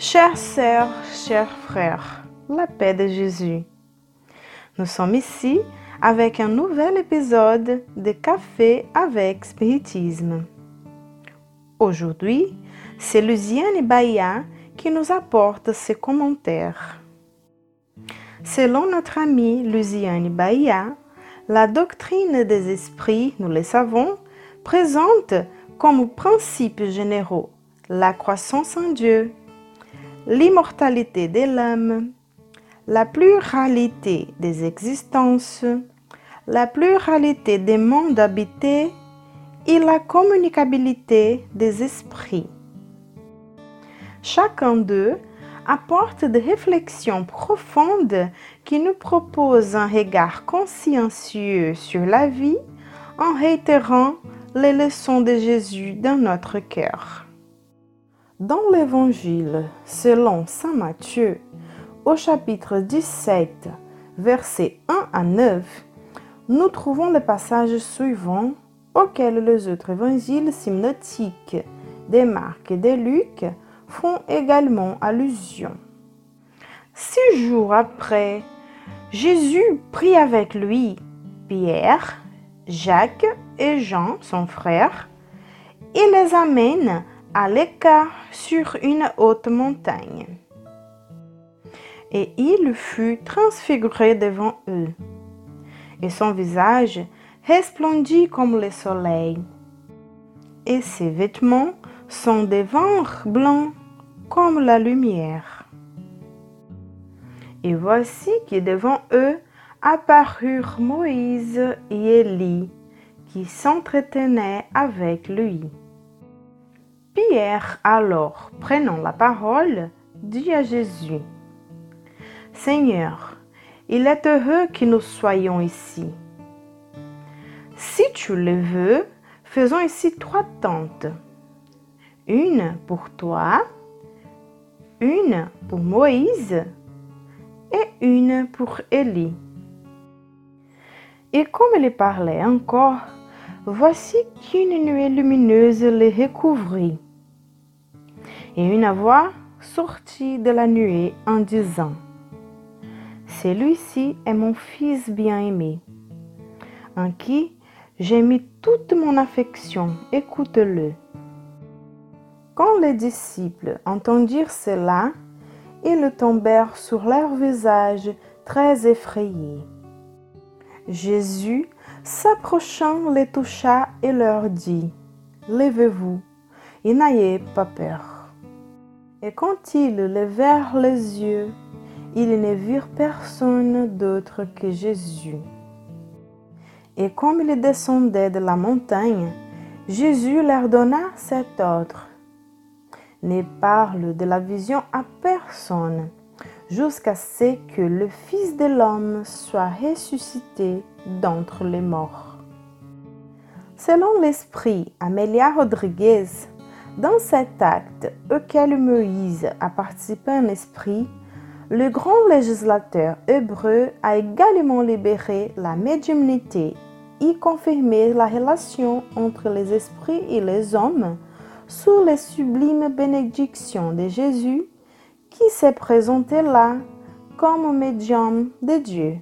Chères sœurs, chers frères, la paix de Jésus. Nous sommes ici avec un nouvel épisode de Café avec Spiritisme. Aujourd'hui, c'est Luciane Bahia qui nous apporte ses commentaires. Selon notre amie Luciane Bahia, la doctrine des esprits, nous le savons, présente comme principes généraux la croissance en Dieu, l'immortalité de l'âme, la pluralité des existences, la pluralité des mondes habités et la communicabilité des esprits. Chacun d'eux apporte des réflexions profondes qui nous proposent un regard consciencieux sur la vie en réitérant les leçons de Jésus dans notre cœur. Dans l'Évangile selon Saint Matthieu, au chapitre 17, versets 1 à 9, nous trouvons le passage suivant auquel les autres évangiles synoptiques des Marc et de Luc font également allusion. Six jours après, Jésus prit avec lui Pierre, Jacques et Jean, son frère, et les amène à sur une haute montagne. Et il fut transfiguré devant eux, et son visage resplendit comme le soleil, et ses vêtements sont des blancs comme la lumière. Et voici que devant eux apparurent Moïse et Élie qui s'entretenaient avec lui. Pierre alors, prenant la parole, dit à Jésus, Seigneur, il est heureux que nous soyons ici. Si tu le veux, faisons ici trois tentes. Une pour toi, une pour Moïse et une pour Élie. Et comme il parlait encore, voici qu'une nuée lumineuse les recouvrit. Et une voix sortit de la nuée en disant, Celui-ci est mon fils bien-aimé, en qui j'ai mis toute mon affection, écoute-le. Quand les disciples entendirent cela, ils tombèrent sur leur visage très effrayés. Jésus, s'approchant, les toucha et leur dit, Levez-vous et n'ayez pas peur. Et quand ils levèrent les yeux, ils ne virent personne d'autre que Jésus. Et comme ils descendaient de la montagne, Jésus leur donna cet ordre ne parle de la vision à personne jusqu'à ce que le Fils de l'homme soit ressuscité d'entre les morts. Selon l'esprit Amelia Rodriguez, dans cet acte auquel Moïse a participé en esprit, le grand législateur hébreu a également libéré la médiumnité et confirmé la relation entre les esprits et les hommes sous les sublimes bénédictions de Jésus qui s'est présenté là comme médium de Dieu.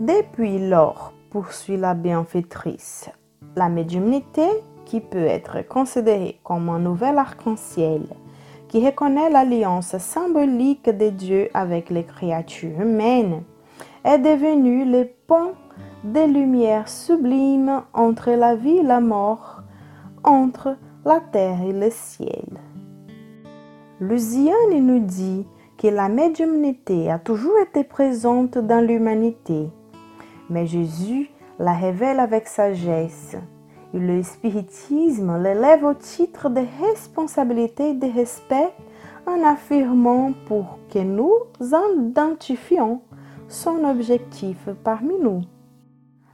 Depuis lors, poursuit la bienfaitrice, la médiumnité peut être considérée comme un nouvel arc-en-ciel qui reconnaît l'alliance symbolique de Dieu avec les créatures humaines est devenue le pont des lumières sublimes entre la vie et la mort, entre la terre et le ciel. Luciane nous dit que la médiumnité a toujours été présente dans l'humanité, mais Jésus la révèle avec sagesse. Le spiritisme l'élève au titre de responsabilité et de respect en affirmant pour que nous identifions son objectif parmi nous.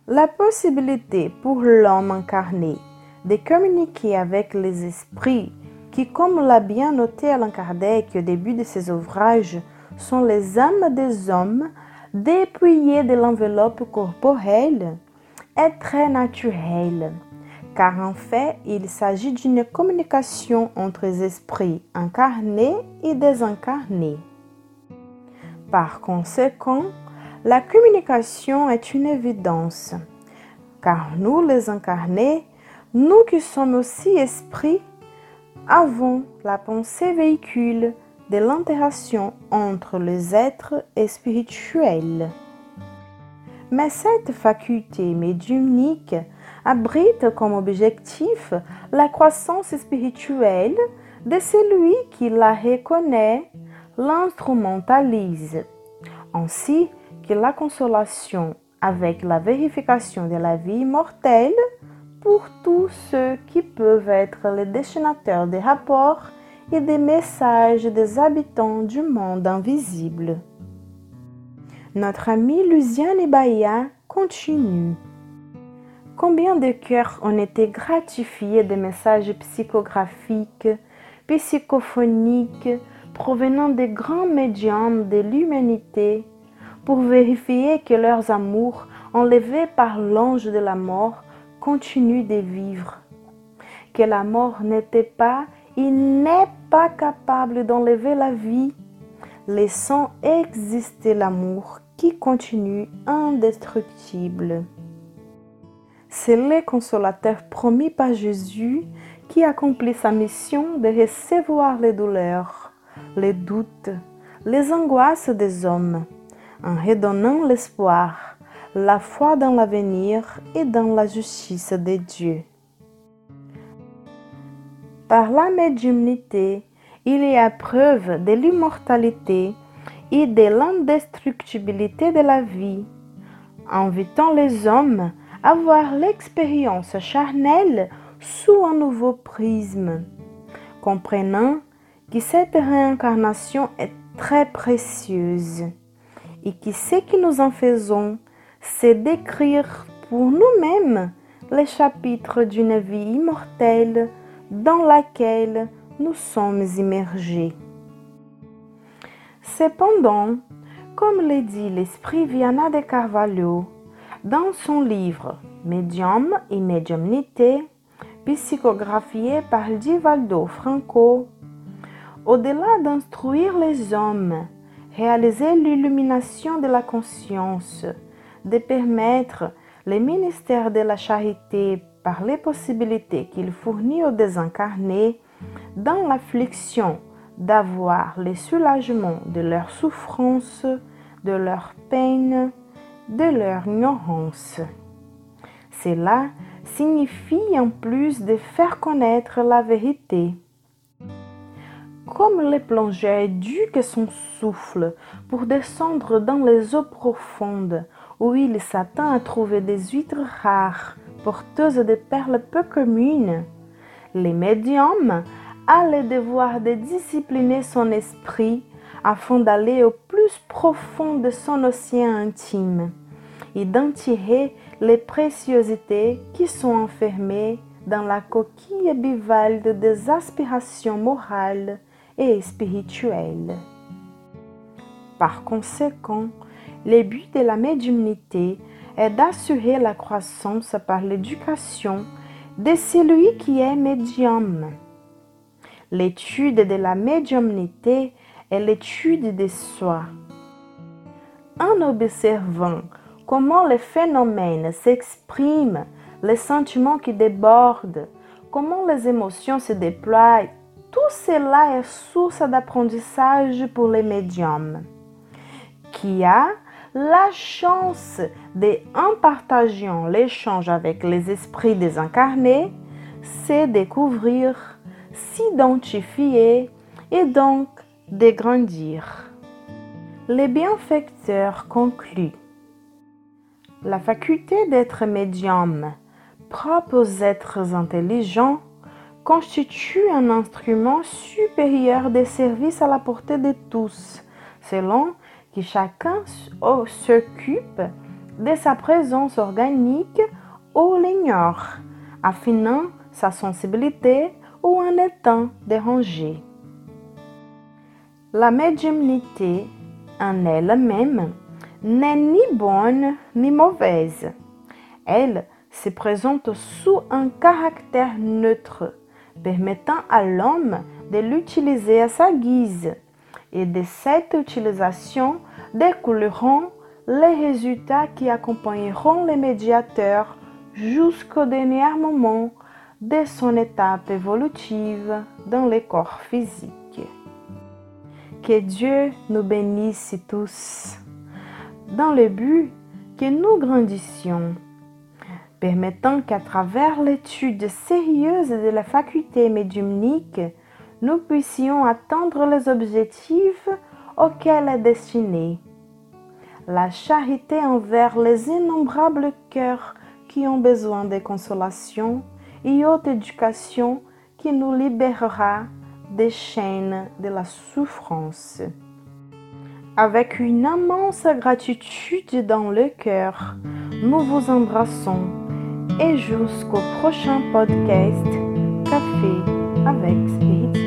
La possibilité pour l'homme incarné de communiquer avec les esprits qui, comme l'a bien noté Alain Kardec au début de ses ouvrages, sont les âmes des hommes dépouillées de l'enveloppe corporelle, est très naturelle, car en fait, il s'agit d'une communication entre les esprits incarnés et désincarnés. Par conséquent, la communication est une évidence, car nous les incarnés, nous qui sommes aussi esprits, avons la pensée véhicule de l'interaction entre les êtres spirituels. Mais cette faculté médiumnique abrite comme objectif la croissance spirituelle de celui qui la reconnaît, l'instrumentalise, ainsi que la consolation avec la vérification de la vie mortelle pour tous ceux qui peuvent être les destinataires des rapports et des messages des habitants du monde invisible. Notre ami Luciane Bahia continue. Combien de cœurs ont été gratifiés des messages psychographiques, psychophoniques provenant des grands médiums de l'humanité pour vérifier que leurs amours, enlevés par l'ange de la mort, continuent de vivre? Que la mort n'était pas et n'est pas capable d'enlever la vie, laissant exister l'amour qui continue indestructible. C'est le consolateur promis par Jésus qui accomplit sa mission de recevoir les douleurs, les doutes, les angoisses des hommes, en redonnant l'espoir, la foi dans l'avenir et dans la justice de Dieu. Par la médiumnité, il y a preuve de l'immortalité et de l'indestructibilité de la vie, invitant les hommes avoir l'expérience charnelle sous un nouveau prisme, comprenant que cette réincarnation est très précieuse et que ce que nous en faisons, c'est d'écrire pour nous-mêmes les chapitres d'une vie immortelle dans laquelle nous sommes immergés. Cependant, comme le dit l'esprit Viana de Carvalho, dans son livre Médium et médiumnité, psychographié par Divaldo Franco, au-delà d'instruire les hommes, réaliser l'illumination de la conscience, de permettre le ministère de la charité par les possibilités qu'il fournit aux désincarnés dans l'affliction d'avoir le soulagement de leurs souffrances, de leurs peines, de leur ignorance. Cela signifie en plus de faire connaître la vérité. Comme le plongeur éduque son souffle pour descendre dans les eaux profondes où il s'attend à trouver des huîtres rares porteuses de perles peu communes, les médiums a le devoir de discipliner son esprit afin d'aller au plus profond de son océan intime et d'en tirer les préciosités qui sont enfermées dans la coquille bivalde des aspirations morales et spirituelles. Par conséquent, le but de la médiumnité est d'assurer la croissance par l'éducation de celui qui est médium. L'étude de la médiumnité est l'étude de soi. En observant comment les phénomènes s'expriment, les sentiments qui débordent, comment les émotions se déploient, tout cela est source d'apprentissage pour les médiums. Qui a la chance de, en partageant l'échange avec les esprits désincarnés, c'est découvrir, s'identifier et donc de grandir. Les bienfaiteurs concluent la faculté d'être médium, propre aux êtres intelligents, constitue un instrument supérieur des services à la portée de tous, selon que chacun s'occupe de sa présence organique ou l'ignore, affinant sa sensibilité ou en étant dérangé. La médiumnité en elle-même n'est ni bonne ni mauvaise. Elle se présente sous un caractère neutre, permettant à l'homme de l'utiliser à sa guise. Et de cette utilisation découleront les résultats qui accompagneront les médiateurs jusqu'au dernier moment de son étape évolutive dans le corps physique. Que Dieu nous bénisse tous dans le but que nous grandissions, permettant qu'à travers l'étude sérieuse de la faculté médiumnique, nous puissions atteindre les objectifs auxquels est destinée la charité envers les innombrables cœurs qui ont besoin de consolation et haute éducation qui nous libérera des chaînes de la souffrance. Avec une immense gratitude dans le cœur, nous vous embrassons et jusqu'au prochain podcast Café avec Spiritisme.